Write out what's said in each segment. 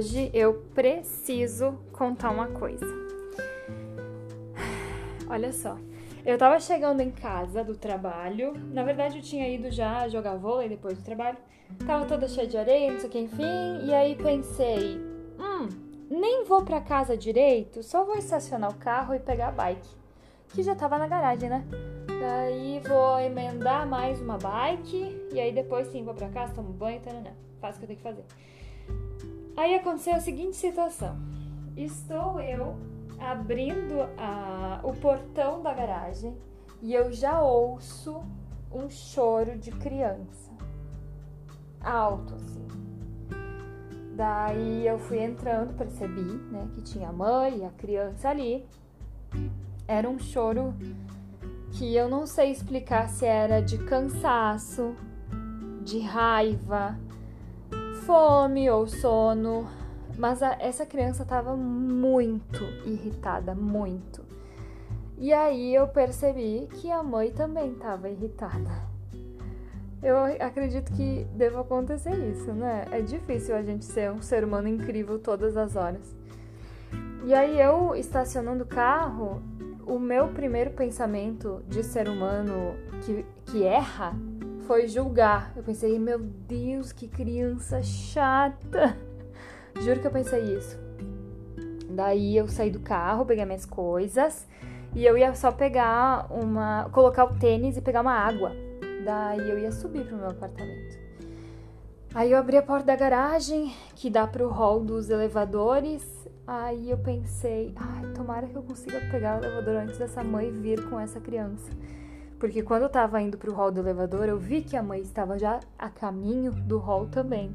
hoje eu preciso contar uma coisa. Olha só. Eu tava chegando em casa do trabalho. Na verdade, eu tinha ido já jogar vôlei depois do trabalho. Tava toda cheia de areia, não sei o que, enfim. E aí pensei, hum, nem vou pra casa direito, só vou estacionar o carro e pegar a bike. Que já tava na garagem, né? Daí vou emendar mais uma bike. E aí depois sim vou pra casa, tomo banho, taranã. Faço o que eu tenho que fazer. Aí aconteceu a seguinte situação. Estou eu abrindo a, o portão da garagem e eu já ouço um choro de criança. Alto, assim. Daí eu fui entrando, percebi, né, que tinha a mãe e a criança ali. Era um choro que eu não sei explicar se era de cansaço, de raiva, fome ou sono, mas a, essa criança estava muito irritada, muito. E aí eu percebi que a mãe também estava irritada. Eu acredito que deva acontecer isso, né? É difícil a gente ser um ser humano incrível todas as horas. E aí eu estacionando o carro, o meu primeiro pensamento de ser humano que, que erra foi julgar. Eu pensei, meu Deus, que criança chata. Juro que eu pensei isso. Daí eu saí do carro, peguei minhas coisas e eu ia só pegar uma. colocar o tênis e pegar uma água. Daí eu ia subir pro meu apartamento. Aí eu abri a porta da garagem, que dá pro hall dos elevadores. Aí eu pensei, ai, tomara que eu consiga pegar o elevador antes dessa mãe vir com essa criança. Porque quando eu tava indo pro hall do elevador, eu vi que a mãe estava já a caminho do hall também.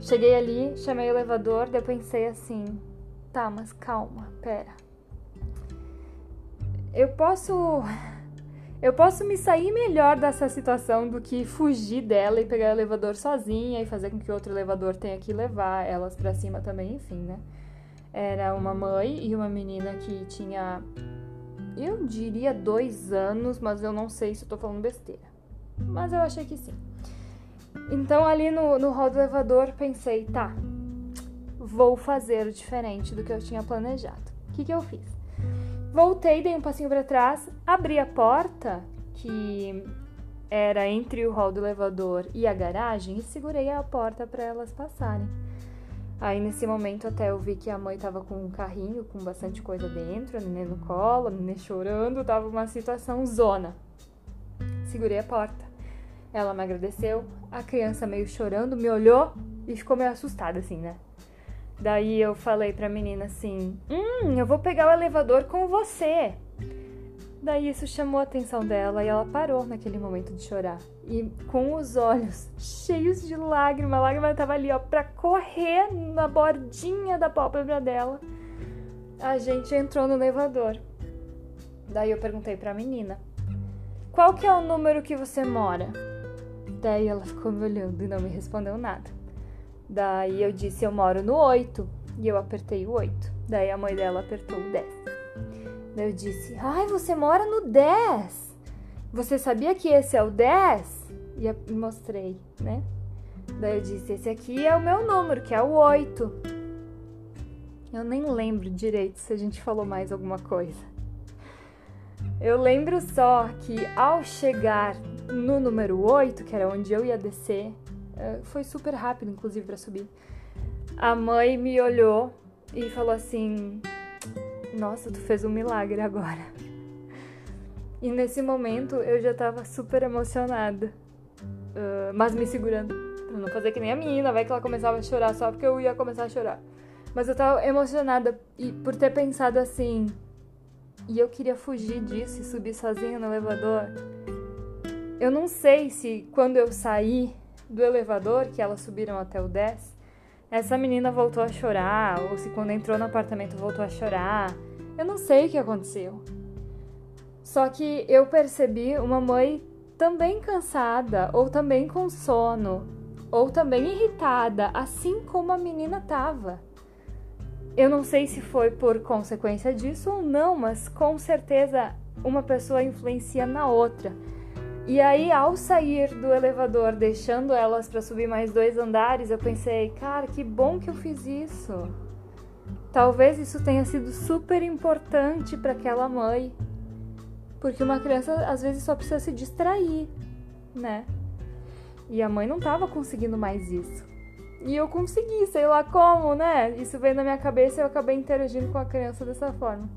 Cheguei ali, chamei o elevador, daí eu pensei assim: tá, mas calma, pera. Eu posso. Eu posso me sair melhor dessa situação do que fugir dela e pegar o elevador sozinha e fazer com que outro elevador tenha que levar elas para cima também, enfim, né? Era uma mãe e uma menina que tinha, eu diria dois anos, mas eu não sei se eu tô falando besteira. Mas eu achei que sim. Então, ali no, no hall do elevador, pensei, tá, vou fazer diferente do que eu tinha planejado. O que, que eu fiz? Voltei, dei um passinho para trás, abri a porta, que era entre o hall do elevador e a garagem, e segurei a porta para elas passarem. Aí nesse momento até eu vi que a mãe tava com um carrinho com bastante coisa dentro, a neném no colo, a neném chorando, tava uma situação zona. Segurei a porta. Ela me agradeceu, a criança meio chorando me olhou e ficou meio assustada assim, né? Daí eu falei pra menina assim: Hum, eu vou pegar o elevador com você. Daí isso chamou a atenção dela e ela parou naquele momento de chorar. E com os olhos cheios de lágrimas, a lágrima tava ali, ó, pra correr na bordinha da pálpebra dela. A gente entrou no elevador. Daí eu perguntei pra menina: Qual que é o número que você mora? Daí ela ficou me olhando e não me respondeu nada. Daí eu disse: Eu moro no 8. E eu apertei o 8. Daí a mãe dela apertou o 10. Eu disse: Ai, você mora no 10. Você sabia que esse é o 10? E mostrei, né? Daí eu disse: Esse aqui é o meu número, que é o 8. Eu nem lembro direito se a gente falou mais alguma coisa. Eu lembro só que ao chegar no número 8, que era onde eu ia descer, eh, foi super rápido, inclusive, para subir. A mãe me olhou e falou assim: Nossa, tu fez um milagre agora. E nesse momento eu já tava super emocionada, uh, mas me segurando pra não fazer que nem a menina, vai que ela começava a chorar só porque eu ia começar a chorar. Mas eu tava emocionada e por ter pensado assim, e eu queria fugir disso e subir sozinha no elevador. Eu não sei se quando eu saí do elevador, que elas subiram até o 10, essa menina voltou a chorar, ou se quando entrou no apartamento voltou a chorar. Eu não sei o que aconteceu. Só que eu percebi uma mãe também cansada, ou também com sono, ou também irritada, assim como a menina tava. Eu não sei se foi por consequência disso ou não, mas com certeza uma pessoa influencia na outra. E aí, ao sair do elevador, deixando elas para subir mais dois andares, eu pensei, cara, que bom que eu fiz isso. Talvez isso tenha sido super importante para aquela mãe. Porque uma criança às vezes só precisa se distrair, né? E a mãe não tava conseguindo mais isso. E eu consegui, sei lá como, né? Isso veio na minha cabeça e eu acabei interagindo com a criança dessa forma.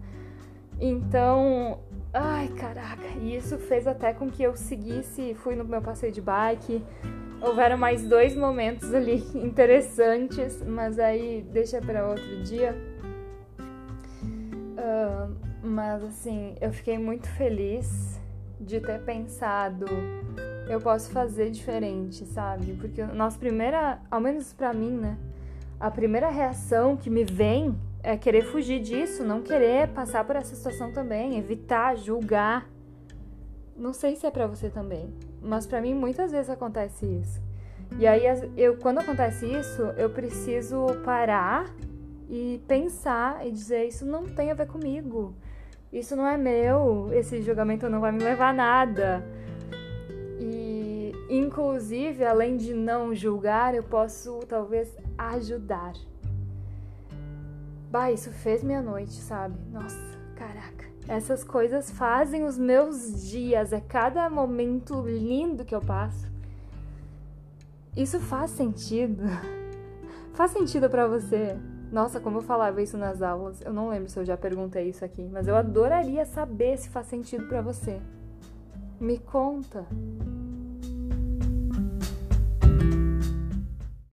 Então, Ai, caraca. E isso fez até com que eu seguisse, fui no meu passeio de bike. Houveram mais dois momentos ali interessantes, mas aí deixa para outro dia. Uh, mas assim, eu fiquei muito feliz de ter pensado, eu posso fazer diferente, sabe? Porque nossa primeira, ao menos para mim, né? A primeira reação que me vem é querer fugir disso, não querer passar por essa situação também, evitar, julgar. Não sei se é para você também, mas para mim muitas vezes acontece isso. E aí eu quando acontece isso, eu preciso parar e pensar e dizer isso não tem a ver comigo. Isso não é meu, esse julgamento não vai me levar a nada. E inclusive, além de não julgar, eu posso talvez ajudar. Bah, isso fez minha noite, sabe? Nossa, caraca. Essas coisas fazem os meus dias, é cada momento lindo que eu passo. Isso faz sentido? faz sentido para você? Nossa, como eu falava isso nas aulas, eu não lembro se eu já perguntei isso aqui, mas eu adoraria saber se faz sentido para você. Me conta.